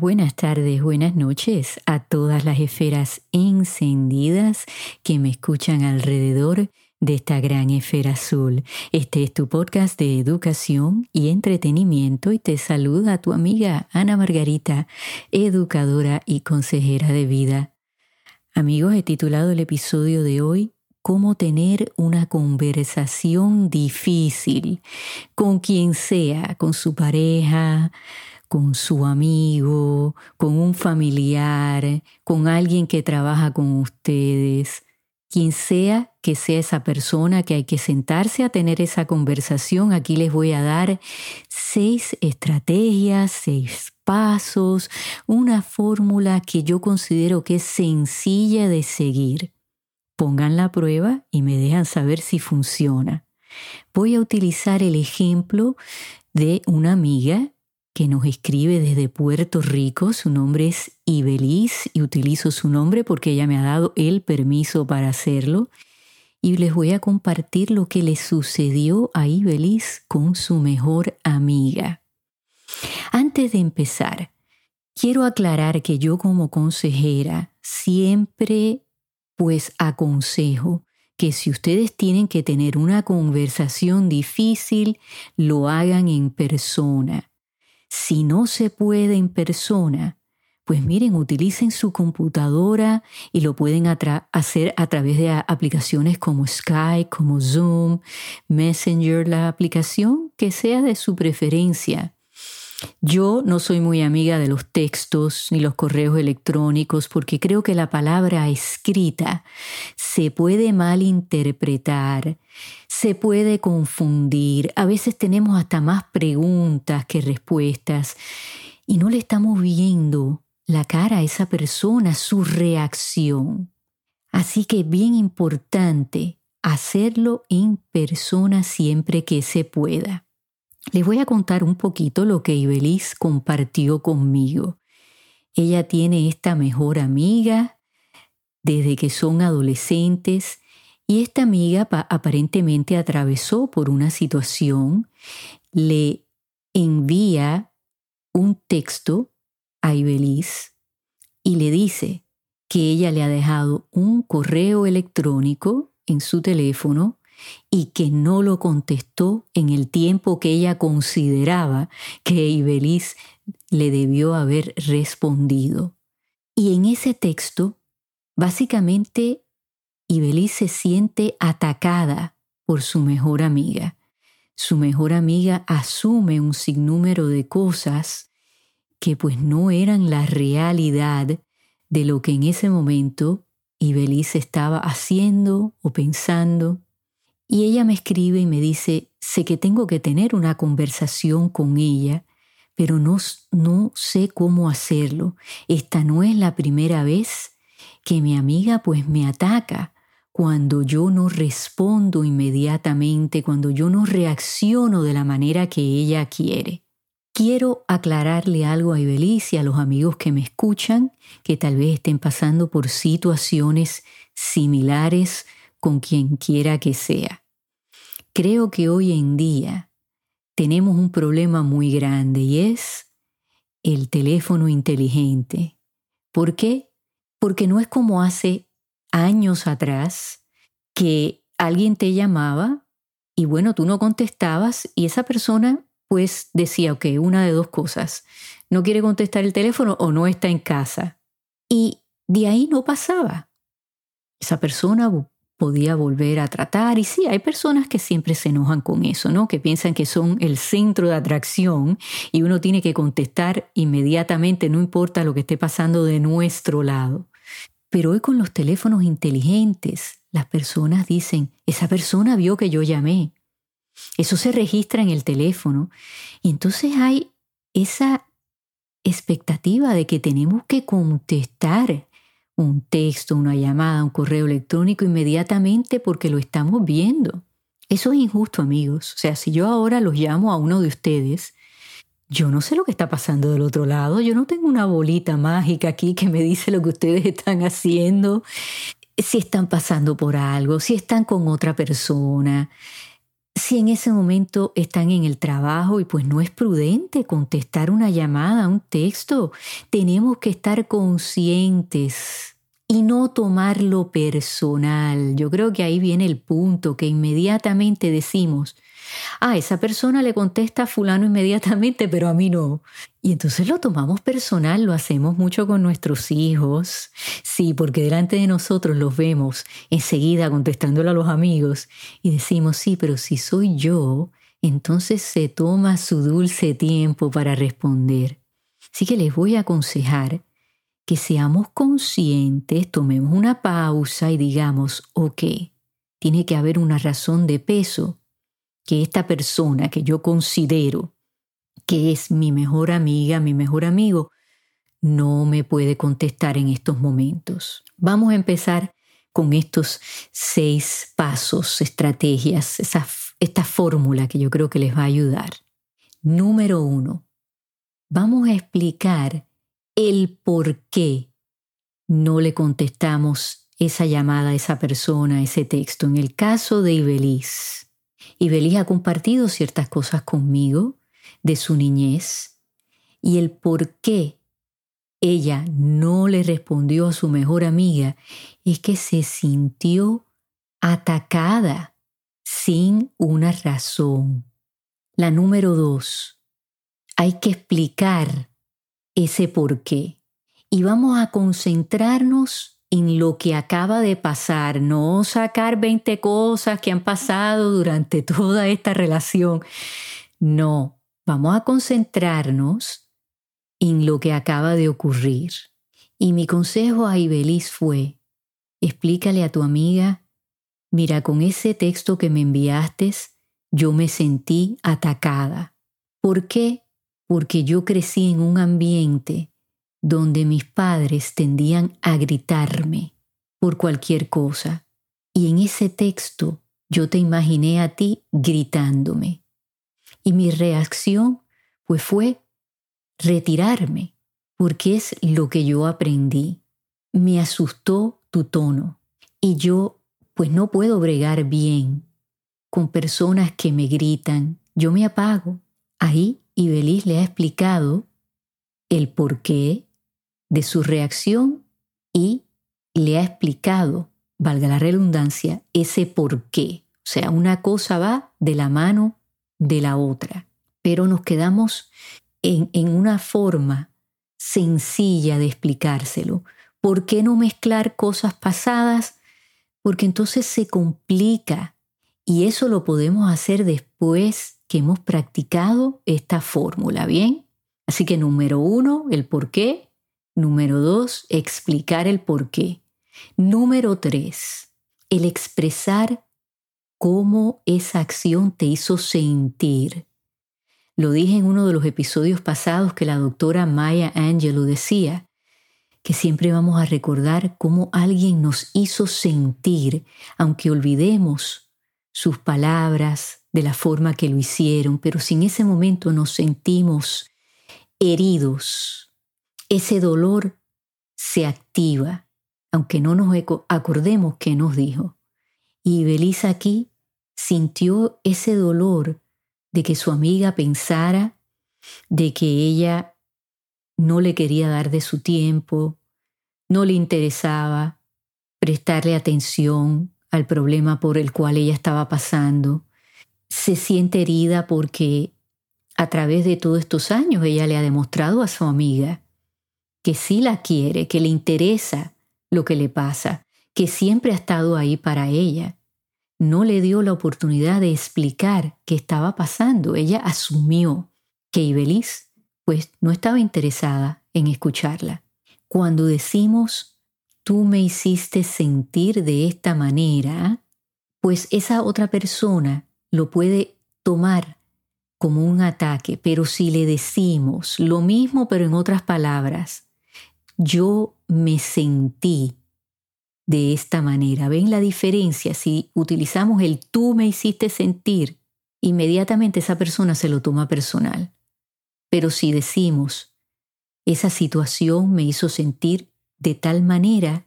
Buenas tardes, buenas noches a todas las esferas encendidas que me escuchan alrededor de esta gran esfera azul. Este es tu podcast de educación y entretenimiento y te saluda tu amiga Ana Margarita, educadora y consejera de vida. Amigos, he titulado el episodio de hoy Cómo tener una conversación difícil con quien sea, con su pareja, con su amigo, con un familiar, con alguien que trabaja con ustedes, quien sea que sea esa persona que hay que sentarse a tener esa conversación, aquí les voy a dar seis estrategias, seis pasos, una fórmula que yo considero que es sencilla de seguir. Pongan la prueba y me dejan saber si funciona. Voy a utilizar el ejemplo de una amiga que nos escribe desde Puerto Rico. Su nombre es Ibeliz y utilizo su nombre porque ella me ha dado el permiso para hacerlo. Y les voy a compartir lo que le sucedió a Ibeliz con su mejor amiga. Antes de empezar, quiero aclarar que yo como consejera siempre pues aconsejo que si ustedes tienen que tener una conversación difícil, lo hagan en persona si no se puede en persona, pues miren, utilicen su computadora y lo pueden hacer a través de aplicaciones como Skype, como Zoom, Messenger, la aplicación que sea de su preferencia. Yo no soy muy amiga de los textos ni los correos electrónicos porque creo que la palabra escrita se puede malinterpretar, se puede confundir, a veces tenemos hasta más preguntas que respuestas y no le estamos viendo la cara a esa persona, su reacción. Así que es bien importante hacerlo en persona siempre que se pueda. Les voy a contar un poquito lo que Ibeliz compartió conmigo. Ella tiene esta mejor amiga desde que son adolescentes y esta amiga aparentemente atravesó por una situación, le envía un texto a Ibeliz y le dice que ella le ha dejado un correo electrónico en su teléfono y que no lo contestó en el tiempo que ella consideraba que Ibeliz le debió haber respondido. Y en ese texto, básicamente, Ibeliz se siente atacada por su mejor amiga. Su mejor amiga asume un sinnúmero de cosas que pues no eran la realidad de lo que en ese momento Ibeliz estaba haciendo o pensando y ella me escribe y me dice, sé que tengo que tener una conversación con ella, pero no, no sé cómo hacerlo. Esta no es la primera vez que mi amiga pues me ataca cuando yo no respondo inmediatamente, cuando yo no reacciono de la manera que ella quiere. Quiero aclararle algo a Ibeliz y a los amigos que me escuchan, que tal vez estén pasando por situaciones similares con quien quiera que sea. Creo que hoy en día tenemos un problema muy grande y es el teléfono inteligente. ¿Por qué? Porque no es como hace años atrás que alguien te llamaba y bueno, tú no contestabas y esa persona pues decía, ok, una de dos cosas, no quiere contestar el teléfono o no está en casa. Y de ahí no pasaba. Esa persona podía volver a tratar. Y sí, hay personas que siempre se enojan con eso, ¿no? Que piensan que son el centro de atracción y uno tiene que contestar inmediatamente, no importa lo que esté pasando de nuestro lado. Pero hoy con los teléfonos inteligentes, las personas dicen, esa persona vio que yo llamé. Eso se registra en el teléfono. Y entonces hay esa expectativa de que tenemos que contestar un texto, una llamada, un correo electrónico inmediatamente porque lo estamos viendo. Eso es injusto, amigos. O sea, si yo ahora los llamo a uno de ustedes, yo no sé lo que está pasando del otro lado, yo no tengo una bolita mágica aquí que me dice lo que ustedes están haciendo, si están pasando por algo, si están con otra persona. Si en ese momento están en el trabajo y pues no es prudente contestar una llamada, un texto, tenemos que estar conscientes y no tomarlo personal. Yo creo que ahí viene el punto que inmediatamente decimos, Ah, esa persona le contesta a fulano inmediatamente, pero a mí no. Y entonces lo tomamos personal, lo hacemos mucho con nuestros hijos. Sí, porque delante de nosotros los vemos enseguida contestándolo a los amigos y decimos, sí, pero si soy yo, entonces se toma su dulce tiempo para responder. Así que les voy a aconsejar que seamos conscientes, tomemos una pausa y digamos, ok, tiene que haber una razón de peso que esta persona que yo considero que es mi mejor amiga, mi mejor amigo, no me puede contestar en estos momentos. Vamos a empezar con estos seis pasos, estrategias, esta fórmula que yo creo que les va a ayudar. Número uno, vamos a explicar el por qué no le contestamos esa llamada a esa persona, ese texto. En el caso de Ibeliz, y Belis ha compartido ciertas cosas conmigo de su niñez y el por qué ella no le respondió a su mejor amiga es que se sintió atacada sin una razón. La número dos, hay que explicar ese por qué. Y vamos a concentrarnos en lo que acaba de pasar, no sacar 20 cosas que han pasado durante toda esta relación. No, vamos a concentrarnos en lo que acaba de ocurrir. Y mi consejo a Ibeliz fue, explícale a tu amiga, mira, con ese texto que me enviaste, yo me sentí atacada. ¿Por qué? Porque yo crecí en un ambiente donde mis padres tendían a gritarme por cualquier cosa. Y en ese texto yo te imaginé a ti gritándome. Y mi reacción pues fue retirarme, porque es lo que yo aprendí. Me asustó tu tono y yo pues no puedo bregar bien con personas que me gritan. Yo me apago. Ahí Ibeliz le ha explicado el por qué de su reacción y le ha explicado, valga la redundancia, ese por qué. O sea, una cosa va de la mano de la otra, pero nos quedamos en, en una forma sencilla de explicárselo. ¿Por qué no mezclar cosas pasadas? Porque entonces se complica y eso lo podemos hacer después que hemos practicado esta fórmula, ¿bien? Así que número uno, el por qué. Número dos, explicar el por qué. Número tres, el expresar cómo esa acción te hizo sentir. Lo dije en uno de los episodios pasados que la doctora Maya Angelou decía, que siempre vamos a recordar cómo alguien nos hizo sentir, aunque olvidemos sus palabras de la forma que lo hicieron, pero si en ese momento nos sentimos heridos, ese dolor se activa, aunque no nos acordemos qué nos dijo. Y Belisa aquí sintió ese dolor de que su amiga pensara de que ella no le quería dar de su tiempo, no le interesaba prestarle atención al problema por el cual ella estaba pasando. Se siente herida porque a través de todos estos años ella le ha demostrado a su amiga que sí la quiere, que le interesa lo que le pasa, que siempre ha estado ahí para ella. No le dio la oportunidad de explicar qué estaba pasando. Ella asumió que Ibeliz pues no estaba interesada en escucharla. Cuando decimos, tú me hiciste sentir de esta manera, pues esa otra persona lo puede tomar como un ataque, pero si le decimos lo mismo pero en otras palabras, yo me sentí de esta manera. ¿Ven la diferencia? Si utilizamos el tú me hiciste sentir, inmediatamente esa persona se lo toma personal. Pero si decimos, esa situación me hizo sentir de tal manera,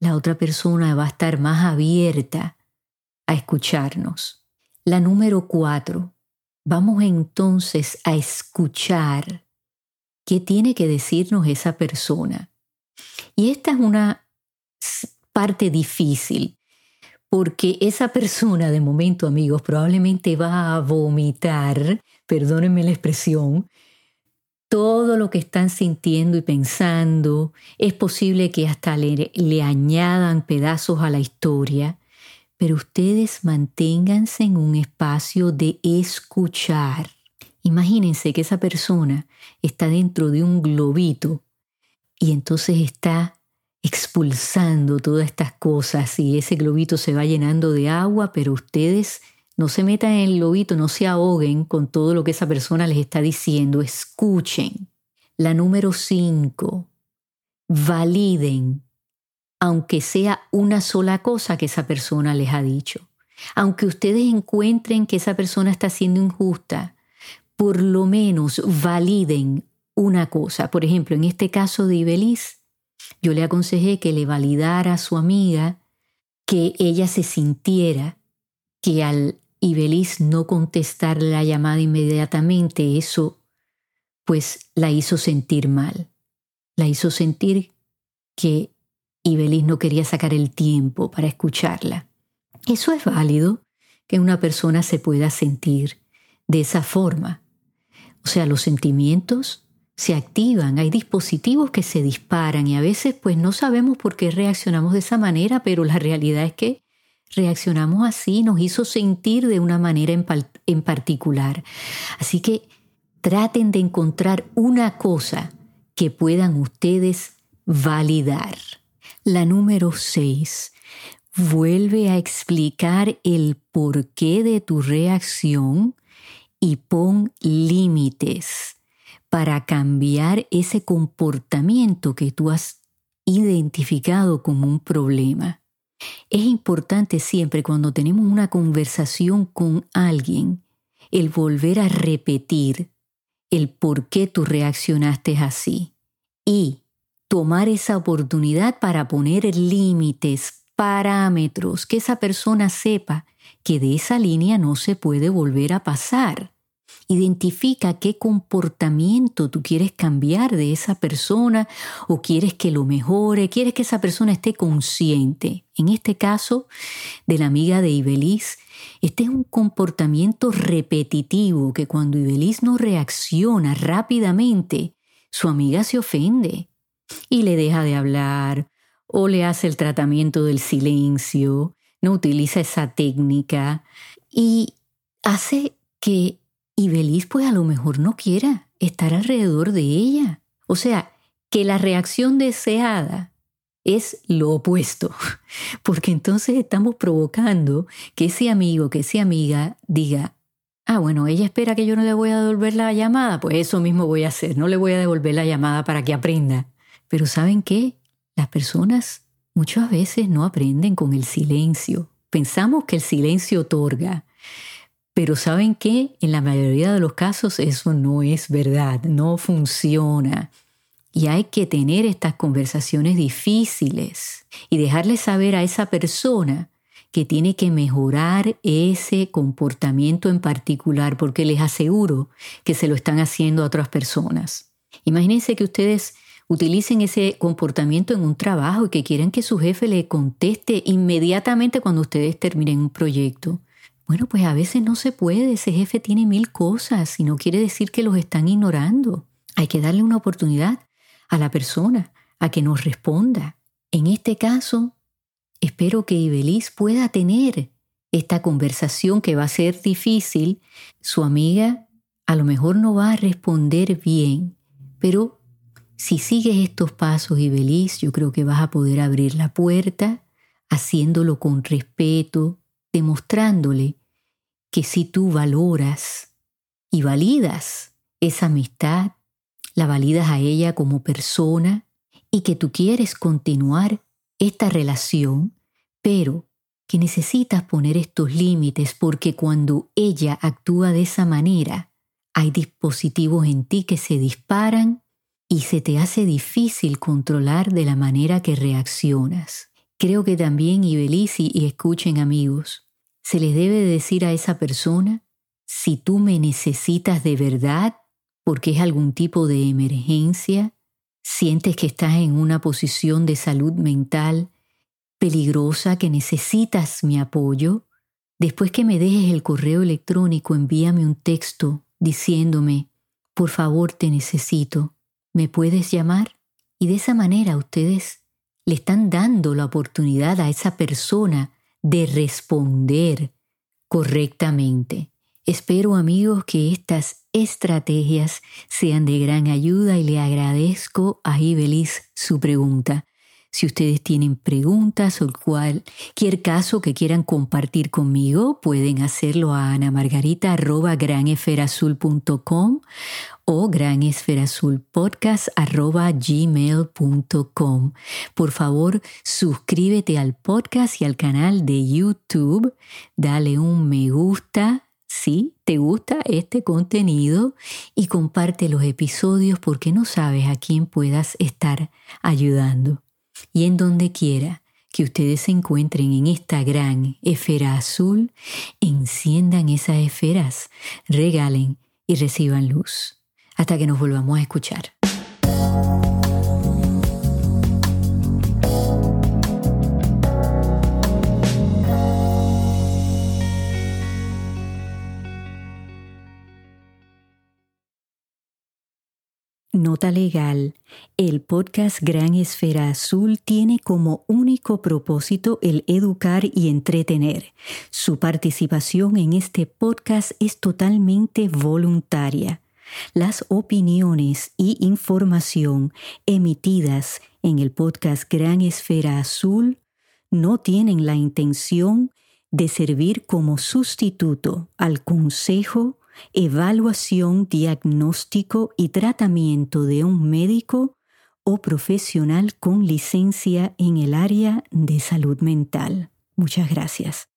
la otra persona va a estar más abierta a escucharnos. La número cuatro. Vamos entonces a escuchar qué tiene que decirnos esa persona. Y esta es una parte difícil, porque esa persona de momento, amigos, probablemente va a vomitar, perdónenme la expresión, todo lo que están sintiendo y pensando. Es posible que hasta le, le, añadan pedazos a la historia, pero ustedes manténganse en un espacio de escuchar. Imagínense que esa persona está dentro de un globito y entonces está expulsando todas estas cosas y ese globito se va llenando de agua, pero ustedes no se metan en el globito, no se ahoguen con todo lo que esa persona les está diciendo, escuchen. La número cinco, validen, aunque sea una sola cosa que esa persona les ha dicho. Aunque ustedes encuentren que esa persona está siendo injusta, por lo menos validen una cosa. Por ejemplo, en este caso de Ibeliz, yo le aconsejé que le validara a su amiga que ella se sintiera que al Ibeliz no contestar la llamada inmediatamente, eso pues la hizo sentir mal. La hizo sentir que Ibeliz no quería sacar el tiempo para escucharla. Eso es válido, que una persona se pueda sentir de esa forma. O sea, los sentimientos se activan, hay dispositivos que se disparan y a veces pues no sabemos por qué reaccionamos de esa manera, pero la realidad es que reaccionamos así, nos hizo sentir de una manera en, en particular. Así que traten de encontrar una cosa que puedan ustedes validar. La número 6. Vuelve a explicar el porqué de tu reacción y pon límites para cambiar ese comportamiento que tú has identificado como un problema. Es importante siempre cuando tenemos una conversación con alguien el volver a repetir el por qué tú reaccionaste así y tomar esa oportunidad para poner límites, parámetros, que esa persona sepa que de esa línea no se puede volver a pasar. Identifica qué comportamiento tú quieres cambiar de esa persona o quieres que lo mejore, quieres que esa persona esté consciente. En este caso, de la amiga de Ibeliz, este es un comportamiento repetitivo que cuando Ibeliz no reacciona rápidamente, su amiga se ofende y le deja de hablar o le hace el tratamiento del silencio, no utiliza esa técnica y hace que y Belis pues a lo mejor no quiera estar alrededor de ella. O sea, que la reacción deseada es lo opuesto, porque entonces estamos provocando que ese amigo, que esa amiga diga, ah, bueno, ella espera que yo no le voy a devolver la llamada, pues eso mismo voy a hacer, no le voy a devolver la llamada para que aprenda. Pero ¿saben qué? Las personas muchas veces no aprenden con el silencio. Pensamos que el silencio otorga, pero ¿saben qué? En la mayoría de los casos eso no es verdad, no funciona. Y hay que tener estas conversaciones difíciles y dejarle saber a esa persona que tiene que mejorar ese comportamiento en particular, porque les aseguro que se lo están haciendo a otras personas. Imagínense que ustedes utilicen ese comportamiento en un trabajo y que quieran que su jefe le conteste inmediatamente cuando ustedes terminen un proyecto. Bueno, pues a veces no se puede, ese jefe tiene mil cosas y no quiere decir que los están ignorando. Hay que darle una oportunidad a la persona a que nos responda. En este caso, espero que Ibeliz pueda tener esta conversación que va a ser difícil. Su amiga a lo mejor no va a responder bien, pero si sigues estos pasos, Ibeliz, yo creo que vas a poder abrir la puerta haciéndolo con respeto, demostrándole que si tú valoras y validas esa amistad, la validas a ella como persona y que tú quieres continuar esta relación, pero que necesitas poner estos límites porque cuando ella actúa de esa manera, hay dispositivos en ti que se disparan y se te hace difícil controlar de la manera que reaccionas. Creo que también, y y escuchen amigos, Se les debe decir a esa persona, si tú me necesitas de verdad, porque es algún tipo de emergencia, sientes que estás en una posición de salud mental peligrosa, que necesitas mi apoyo, después que me dejes el correo electrónico, envíame un texto diciéndome, por favor te necesito, ¿me puedes llamar? Y de esa manera ustedes le están dando la oportunidad a esa persona de responder correctamente. Espero amigos que estas estrategias sean de gran ayuda y le agradezco a Ibelis su pregunta. Si ustedes tienen preguntas o cualquier caso que quieran compartir conmigo, pueden hacerlo a anamargarita.granesferazul.com o granesferazulpodcast.gmail.com. Por favor, suscríbete al podcast y al canal de YouTube, dale un me gusta si te gusta este contenido y comparte los episodios porque no sabes a quién puedas estar ayudando y en donde quiera que ustedes se encuentren en esta gran esfera azul, enciendan esas esferas, regalen y reciban luz. Hasta que nos volvamos a escuchar. Nota legal. El podcast Gran Esfera Azul tiene como único propósito el educar y entretener. Su participación en este podcast es totalmente voluntaria. Las opiniones y información emitidas en el podcast Gran Esfera Azul no tienen la intención de servir como sustituto al consejo evaluación, diagnóstico y tratamiento de un médico o profesional con licencia en el área de salud mental. Muchas gracias.